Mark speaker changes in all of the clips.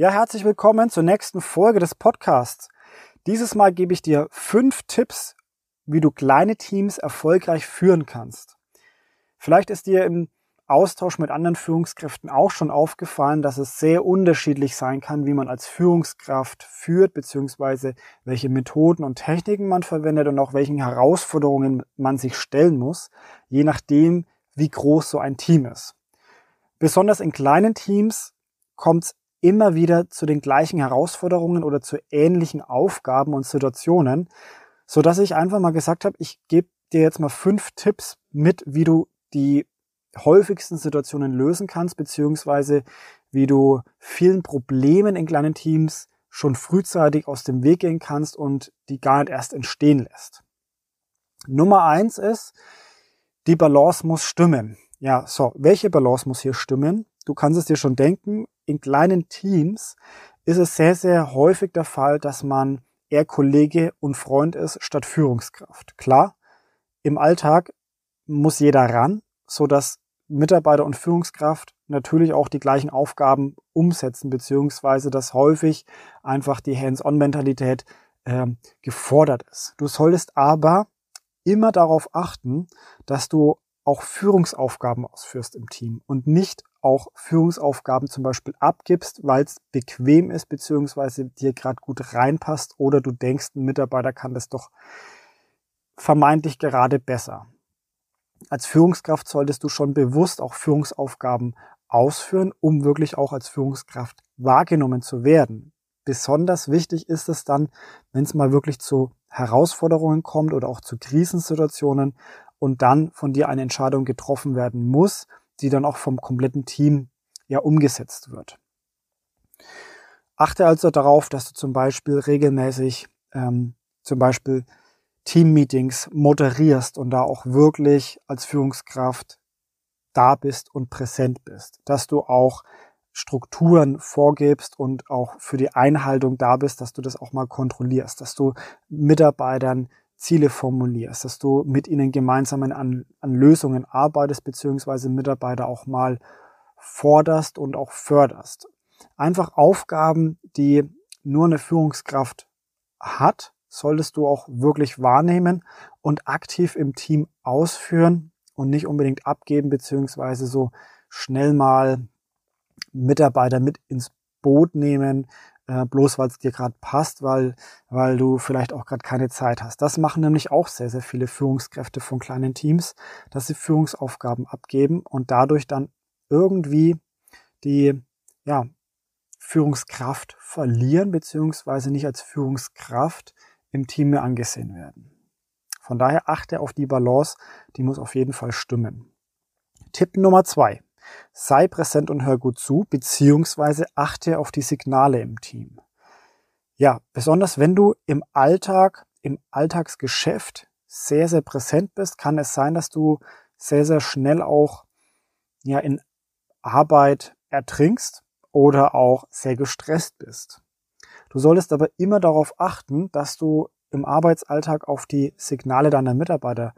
Speaker 1: Ja, herzlich willkommen zur nächsten Folge des Podcasts. Dieses Mal gebe ich dir fünf Tipps, wie du kleine Teams erfolgreich führen kannst. Vielleicht ist dir im Austausch mit anderen Führungskräften auch schon aufgefallen, dass es sehr unterschiedlich sein kann, wie man als Führungskraft führt, beziehungsweise welche Methoden und Techniken man verwendet und auch welchen Herausforderungen man sich stellen muss, je nachdem, wie groß so ein Team ist. Besonders in kleinen Teams kommt es immer wieder zu den gleichen Herausforderungen oder zu ähnlichen Aufgaben und Situationen, so dass ich einfach mal gesagt habe, ich gebe dir jetzt mal fünf Tipps mit, wie du die häufigsten Situationen lösen kannst, beziehungsweise wie du vielen Problemen in kleinen Teams schon frühzeitig aus dem Weg gehen kannst und die gar nicht erst entstehen lässt. Nummer eins ist, die Balance muss stimmen. Ja, so, welche Balance muss hier stimmen? Du kannst es dir schon denken, in kleinen Teams ist es sehr, sehr häufig der Fall, dass man eher Kollege und Freund ist statt Führungskraft. Klar, im Alltag muss jeder ran, so dass Mitarbeiter und Führungskraft natürlich auch die gleichen Aufgaben umsetzen, beziehungsweise dass häufig einfach die Hands-on-Mentalität äh, gefordert ist. Du solltest aber immer darauf achten, dass du auch Führungsaufgaben ausführst im Team und nicht auch Führungsaufgaben zum Beispiel abgibst, weil es bequem ist, beziehungsweise dir gerade gut reinpasst oder du denkst, ein Mitarbeiter kann das doch vermeintlich gerade besser. Als Führungskraft solltest du schon bewusst auch Führungsaufgaben ausführen, um wirklich auch als Führungskraft wahrgenommen zu werden. Besonders wichtig ist es dann, wenn es mal wirklich zu Herausforderungen kommt oder auch zu Krisensituationen und dann von dir eine Entscheidung getroffen werden muss, die dann auch vom kompletten Team ja umgesetzt wird. Achte also darauf, dass du zum Beispiel regelmäßig ähm, zum Beispiel Teammeetings moderierst und da auch wirklich als Führungskraft da bist und präsent bist. Dass du auch Strukturen vorgibst und auch für die Einhaltung da bist, dass du das auch mal kontrollierst, dass du Mitarbeitern Ziele formulierst, dass du mit ihnen gemeinsam an, an Lösungen arbeitest, beziehungsweise Mitarbeiter auch mal forderst und auch förderst. Einfach Aufgaben, die nur eine Führungskraft hat, solltest du auch wirklich wahrnehmen und aktiv im Team ausführen und nicht unbedingt abgeben, beziehungsweise so schnell mal Mitarbeiter mit ins Boot nehmen, äh, bloß weil es dir gerade passt, weil, weil du vielleicht auch gerade keine Zeit hast. Das machen nämlich auch sehr, sehr viele Führungskräfte von kleinen Teams, dass sie Führungsaufgaben abgeben und dadurch dann irgendwie die ja, Führungskraft verlieren, beziehungsweise nicht als Führungskraft im Team mehr angesehen werden. Von daher achte auf die Balance, die muss auf jeden Fall stimmen. Tipp Nummer zwei. Sei präsent und hör gut zu, beziehungsweise achte auf die Signale im Team. Ja, besonders wenn du im Alltag, im Alltagsgeschäft sehr, sehr präsent bist, kann es sein, dass du sehr, sehr schnell auch ja, in Arbeit ertrinkst oder auch sehr gestresst bist. Du solltest aber immer darauf achten, dass du im Arbeitsalltag auf die Signale deiner Mitarbeiter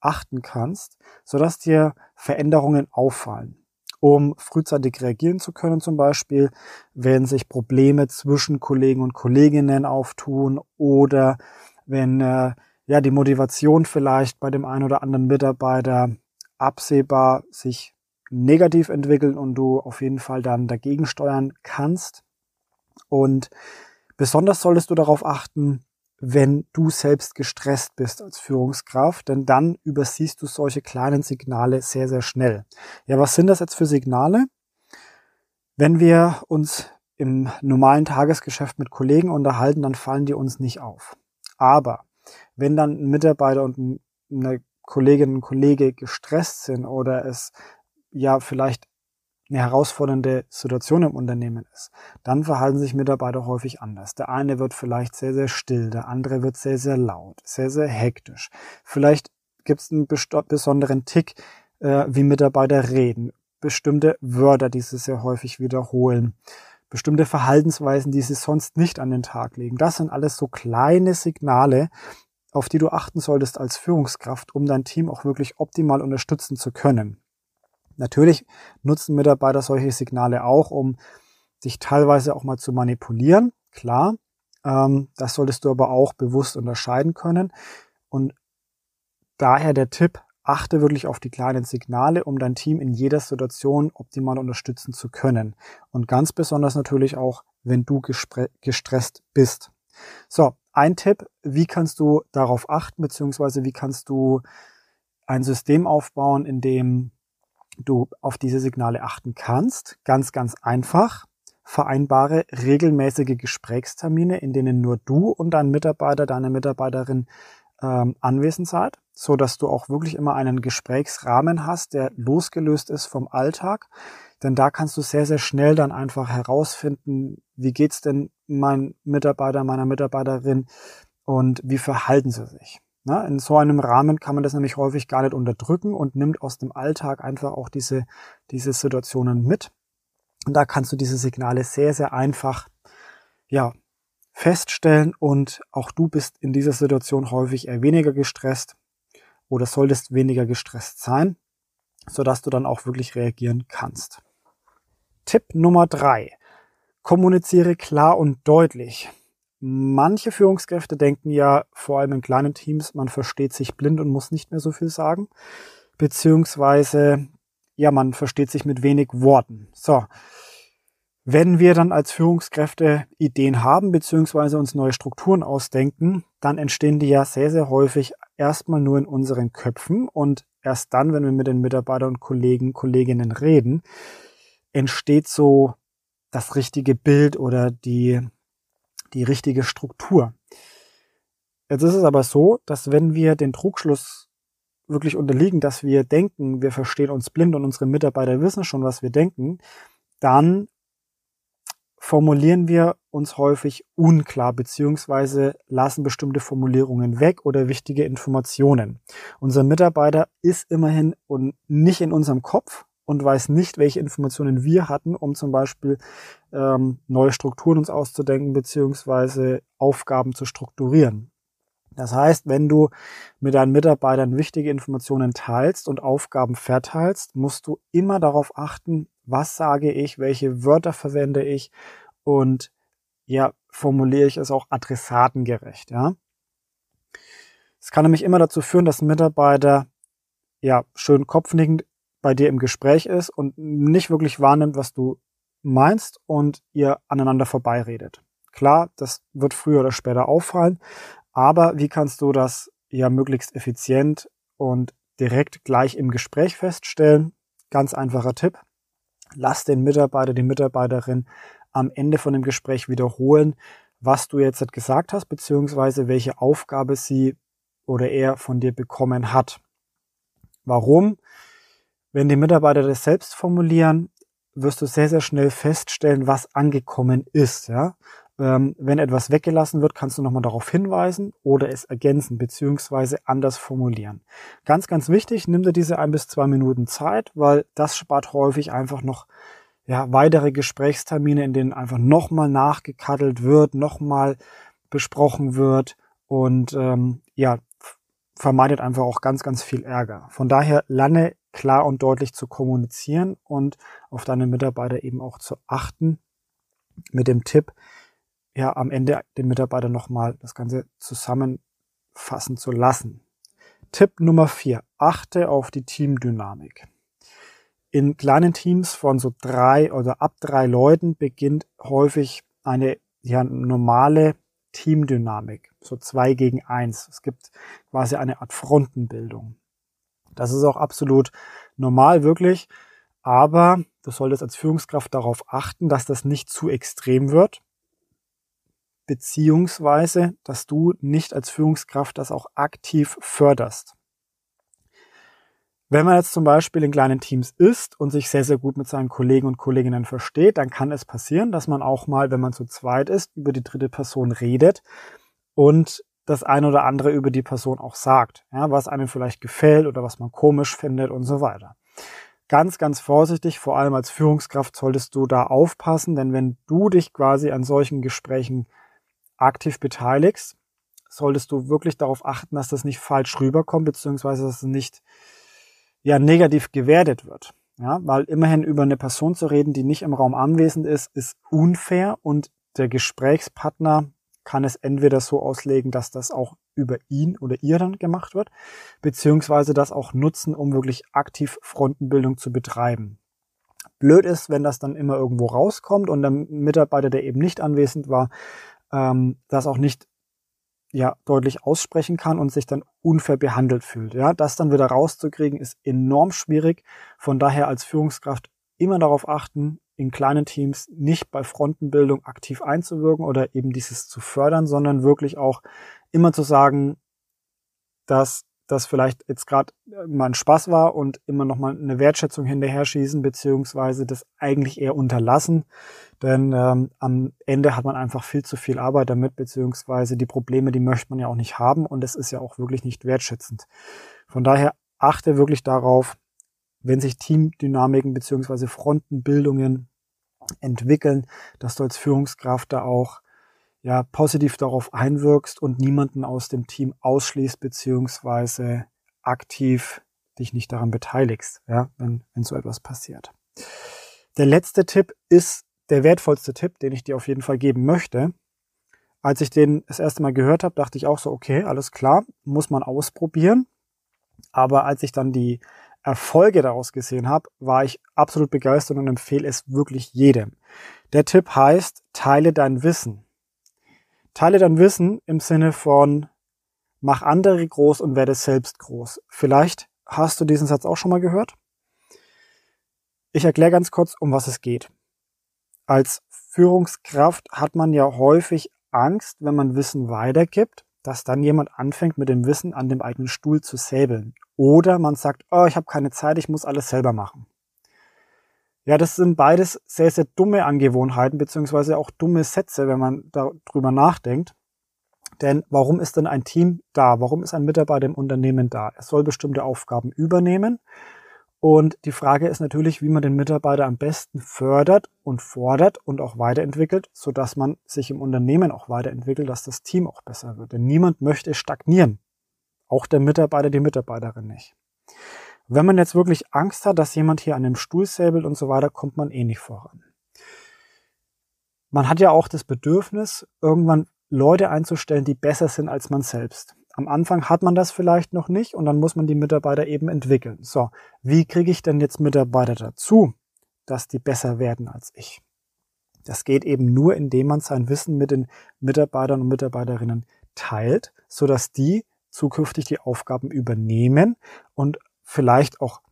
Speaker 1: achten kannst, sodass dir Veränderungen auffallen um frühzeitig reagieren zu können, zum Beispiel, wenn sich Probleme zwischen Kollegen und Kolleginnen auftun oder wenn äh, ja die Motivation vielleicht bei dem einen oder anderen Mitarbeiter absehbar sich negativ entwickelt und du auf jeden Fall dann dagegen steuern kannst. Und besonders solltest du darauf achten, wenn du selbst gestresst bist als Führungskraft, denn dann übersiehst du solche kleinen Signale sehr, sehr schnell. Ja, was sind das jetzt für Signale? Wenn wir uns im normalen Tagesgeschäft mit Kollegen unterhalten, dann fallen die uns nicht auf. Aber wenn dann ein Mitarbeiter und eine Kollegin und Kollege gestresst sind oder es ja vielleicht eine herausfordernde Situation im Unternehmen ist, dann verhalten sich Mitarbeiter häufig anders. Der eine wird vielleicht sehr, sehr still, der andere wird sehr, sehr laut, sehr, sehr hektisch. Vielleicht gibt es einen besonderen Tick, äh, wie Mitarbeiter reden, bestimmte Wörter, die sie sehr häufig wiederholen, bestimmte Verhaltensweisen, die sie sonst nicht an den Tag legen. Das sind alles so kleine Signale, auf die du achten solltest als Führungskraft, um dein Team auch wirklich optimal unterstützen zu können. Natürlich nutzen Mitarbeiter solche Signale auch, um dich teilweise auch mal zu manipulieren, klar. Ähm, das solltest du aber auch bewusst unterscheiden können. Und daher der Tipp, achte wirklich auf die kleinen Signale, um dein Team in jeder Situation optimal unterstützen zu können. Und ganz besonders natürlich auch, wenn du gestresst bist. So, ein Tipp, wie kannst du darauf achten, beziehungsweise wie kannst du ein System aufbauen, in dem du auf diese Signale achten kannst. Ganz, ganz einfach. Vereinbare regelmäßige Gesprächstermine, in denen nur du und dein Mitarbeiter, deine Mitarbeiterin ähm, anwesend seid, so dass du auch wirklich immer einen Gesprächsrahmen hast, der losgelöst ist vom Alltag. Denn da kannst du sehr, sehr schnell dann einfach herausfinden, wie geht's denn mein Mitarbeiter, meiner Mitarbeiterin und wie verhalten sie sich. Na, in so einem Rahmen kann man das nämlich häufig gar nicht unterdrücken und nimmt aus dem Alltag einfach auch diese, diese Situationen mit. Und da kannst du diese Signale sehr, sehr einfach, ja, feststellen und auch du bist in dieser Situation häufig eher weniger gestresst oder solltest weniger gestresst sein, sodass du dann auch wirklich reagieren kannst. Tipp Nummer drei. Kommuniziere klar und deutlich. Manche Führungskräfte denken ja, vor allem in kleinen Teams, man versteht sich blind und muss nicht mehr so viel sagen. Beziehungsweise, ja, man versteht sich mit wenig Worten. So. Wenn wir dann als Führungskräfte Ideen haben, beziehungsweise uns neue Strukturen ausdenken, dann entstehen die ja sehr, sehr häufig erstmal nur in unseren Köpfen und erst dann, wenn wir mit den Mitarbeitern und Kollegen, Kolleginnen reden, entsteht so das richtige Bild oder die die richtige Struktur. Jetzt ist es aber so, dass wenn wir den Trugschluss wirklich unterliegen, dass wir denken, wir verstehen uns blind und unsere Mitarbeiter wissen schon, was wir denken, dann formulieren wir uns häufig unklar beziehungsweise lassen bestimmte Formulierungen weg oder wichtige Informationen. Unser Mitarbeiter ist immerhin und nicht in unserem Kopf, und weiß nicht, welche Informationen wir hatten, um zum Beispiel ähm, neue Strukturen uns auszudenken beziehungsweise Aufgaben zu strukturieren. Das heißt, wenn du mit deinen Mitarbeitern wichtige Informationen teilst und Aufgaben verteilst, musst du immer darauf achten, was sage ich, welche Wörter verwende ich und ja, formuliere ich es auch adressatengerecht, ja. Es kann nämlich immer dazu führen, dass Mitarbeiter ja schön kopfnickend bei dir im Gespräch ist und nicht wirklich wahrnimmt, was du meinst und ihr aneinander vorbeiredet. Klar, das wird früher oder später auffallen, aber wie kannst du das ja möglichst effizient und direkt gleich im Gespräch feststellen? Ganz einfacher Tipp. Lass den Mitarbeiter, die Mitarbeiterin am Ende von dem Gespräch wiederholen, was du jetzt gesagt hast, beziehungsweise welche Aufgabe sie oder er von dir bekommen hat. Warum? Wenn die Mitarbeiter das selbst formulieren, wirst du sehr, sehr schnell feststellen, was angekommen ist. Ja? Ähm, wenn etwas weggelassen wird, kannst du nochmal darauf hinweisen oder es ergänzen beziehungsweise anders formulieren. Ganz, ganz wichtig, nimm dir diese ein bis zwei Minuten Zeit, weil das spart häufig einfach noch ja, weitere Gesprächstermine, in denen einfach nochmal nachgekaddelt wird, nochmal besprochen wird und ähm, ja, vermeidet einfach auch ganz, ganz viel Ärger. Von daher lerne klar und deutlich zu kommunizieren und auf deine Mitarbeiter eben auch zu achten mit dem Tipp, ja, am Ende den Mitarbeiter nochmal das Ganze zusammenfassen zu lassen. Tipp Nummer vier: Achte auf die Teamdynamik. In kleinen Teams von so drei oder ab drei Leuten beginnt häufig eine ja, normale Teamdynamik, so zwei gegen eins. Es gibt quasi eine Art Frontenbildung. Das ist auch absolut normal, wirklich. Aber du solltest als Führungskraft darauf achten, dass das nicht zu extrem wird. Beziehungsweise, dass du nicht als Führungskraft das auch aktiv förderst. Wenn man jetzt zum Beispiel in kleinen Teams ist und sich sehr, sehr gut mit seinen Kollegen und Kolleginnen versteht, dann kann es passieren, dass man auch mal, wenn man zu zweit ist, über die dritte Person redet und das eine oder andere über die Person auch sagt, ja, was einem vielleicht gefällt oder was man komisch findet und so weiter. Ganz, ganz vorsichtig, vor allem als Führungskraft solltest du da aufpassen, denn wenn du dich quasi an solchen Gesprächen aktiv beteiligst, solltest du wirklich darauf achten, dass das nicht falsch rüberkommt, beziehungsweise dass es nicht ja, negativ gewertet wird. Ja, weil immerhin über eine Person zu reden, die nicht im Raum anwesend ist, ist unfair und der Gesprächspartner kann es entweder so auslegen, dass das auch über ihn oder ihr dann gemacht wird, beziehungsweise das auch nutzen, um wirklich aktiv Frontenbildung zu betreiben. Blöd ist, wenn das dann immer irgendwo rauskommt und der Mitarbeiter, der eben nicht anwesend war, ähm, das auch nicht ja deutlich aussprechen kann und sich dann unfair behandelt fühlt. Ja, das dann wieder rauszukriegen ist enorm schwierig. Von daher als Führungskraft immer darauf achten, in kleinen Teams nicht bei Frontenbildung aktiv einzuwirken oder eben dieses zu fördern, sondern wirklich auch immer zu sagen, dass das vielleicht jetzt gerade mal ein Spaß war und immer noch mal eine Wertschätzung hinterher schießen, beziehungsweise das eigentlich eher unterlassen. Denn ähm, am Ende hat man einfach viel zu viel Arbeit damit, beziehungsweise die Probleme, die möchte man ja auch nicht haben und es ist ja auch wirklich nicht wertschätzend. Von daher achte wirklich darauf, wenn sich Teamdynamiken beziehungsweise Frontenbildungen entwickeln, dass du als Führungskraft da auch ja, positiv darauf einwirkst und niemanden aus dem Team ausschließt beziehungsweise aktiv dich nicht daran beteiligst, ja, wenn, wenn so etwas passiert. Der letzte Tipp ist der wertvollste Tipp, den ich dir auf jeden Fall geben möchte. Als ich den das erste Mal gehört habe, dachte ich auch so, okay, alles klar, muss man ausprobieren. Aber als ich dann die Erfolge daraus gesehen habe, war ich absolut begeistert und empfehle es wirklich jedem. Der Tipp heißt, teile dein Wissen. Teile dein Wissen im Sinne von, mach andere groß und werde selbst groß. Vielleicht hast du diesen Satz auch schon mal gehört. Ich erkläre ganz kurz, um was es geht. Als Führungskraft hat man ja häufig Angst, wenn man Wissen weitergibt, dass dann jemand anfängt, mit dem Wissen an dem eigenen Stuhl zu säbeln. Oder man sagt, oh, ich habe keine Zeit, ich muss alles selber machen. Ja, das sind beides sehr, sehr dumme Angewohnheiten, beziehungsweise auch dumme Sätze, wenn man darüber nachdenkt. Denn warum ist denn ein Team da? Warum ist ein Mitarbeiter im Unternehmen da? Er soll bestimmte Aufgaben übernehmen. Und die Frage ist natürlich, wie man den Mitarbeiter am besten fördert und fordert und auch weiterentwickelt, so dass man sich im Unternehmen auch weiterentwickelt, dass das Team auch besser wird. Denn niemand möchte stagnieren. Auch der Mitarbeiter, die Mitarbeiterin nicht. Wenn man jetzt wirklich Angst hat, dass jemand hier an dem Stuhl säbelt und so weiter, kommt man eh nicht voran. Man hat ja auch das Bedürfnis, irgendwann Leute einzustellen, die besser sind als man selbst. Am Anfang hat man das vielleicht noch nicht und dann muss man die Mitarbeiter eben entwickeln. So, wie kriege ich denn jetzt Mitarbeiter dazu, dass die besser werden als ich? Das geht eben nur, indem man sein Wissen mit den Mitarbeitern und Mitarbeiterinnen teilt, so dass die zukünftig die Aufgaben übernehmen und vielleicht auch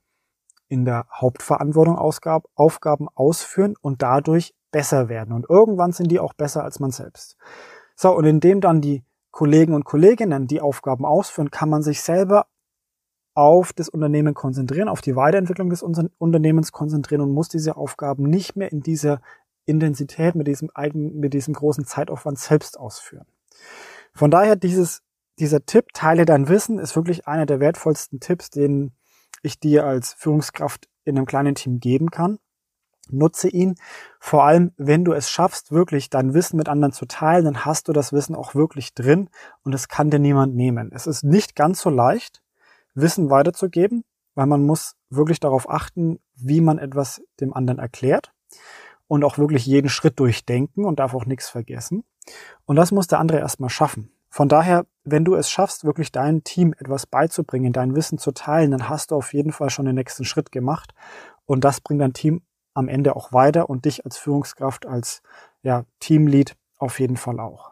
Speaker 1: in der Hauptverantwortung Aufgaben ausführen und dadurch besser werden. Und irgendwann sind die auch besser als man selbst. So, und indem dann die Kollegen und Kolleginnen die Aufgaben ausführen, kann man sich selber auf das Unternehmen konzentrieren, auf die Weiterentwicklung des Unternehmens konzentrieren und muss diese Aufgaben nicht mehr in dieser Intensität, mit diesem eigenen, mit diesem großen Zeitaufwand selbst ausführen. Von daher dieses dieser Tipp, teile dein Wissen, ist wirklich einer der wertvollsten Tipps, den ich dir als Führungskraft in einem kleinen Team geben kann. Nutze ihn. Vor allem, wenn du es schaffst, wirklich dein Wissen mit anderen zu teilen, dann hast du das Wissen auch wirklich drin und es kann dir niemand nehmen. Es ist nicht ganz so leicht, Wissen weiterzugeben, weil man muss wirklich darauf achten, wie man etwas dem anderen erklärt und auch wirklich jeden Schritt durchdenken und darf auch nichts vergessen. Und das muss der andere erstmal schaffen. Von daher, wenn du es schaffst, wirklich deinem Team etwas beizubringen, dein Wissen zu teilen, dann hast du auf jeden Fall schon den nächsten Schritt gemacht. Und das bringt dein Team am Ende auch weiter und dich als Führungskraft, als ja, Teamlead auf jeden Fall auch.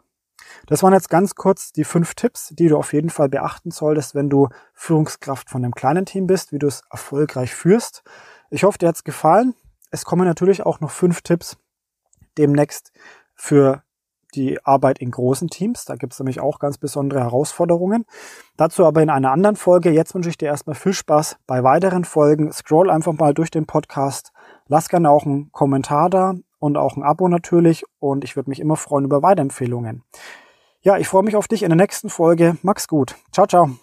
Speaker 1: Das waren jetzt ganz kurz die fünf Tipps, die du auf jeden Fall beachten solltest, wenn du Führungskraft von einem kleinen Team bist, wie du es erfolgreich führst. Ich hoffe, dir hat es gefallen. Es kommen natürlich auch noch fünf Tipps demnächst für die Arbeit in großen Teams. Da gibt es nämlich auch ganz besondere Herausforderungen. Dazu aber in einer anderen Folge. Jetzt wünsche ich dir erstmal viel Spaß bei weiteren Folgen. Scroll einfach mal durch den Podcast. Lass gerne auch einen Kommentar da und auch ein Abo natürlich. Und ich würde mich immer freuen über Weiterempfehlungen. Ja, ich freue mich auf dich in der nächsten Folge. Mach's gut. Ciao, ciao.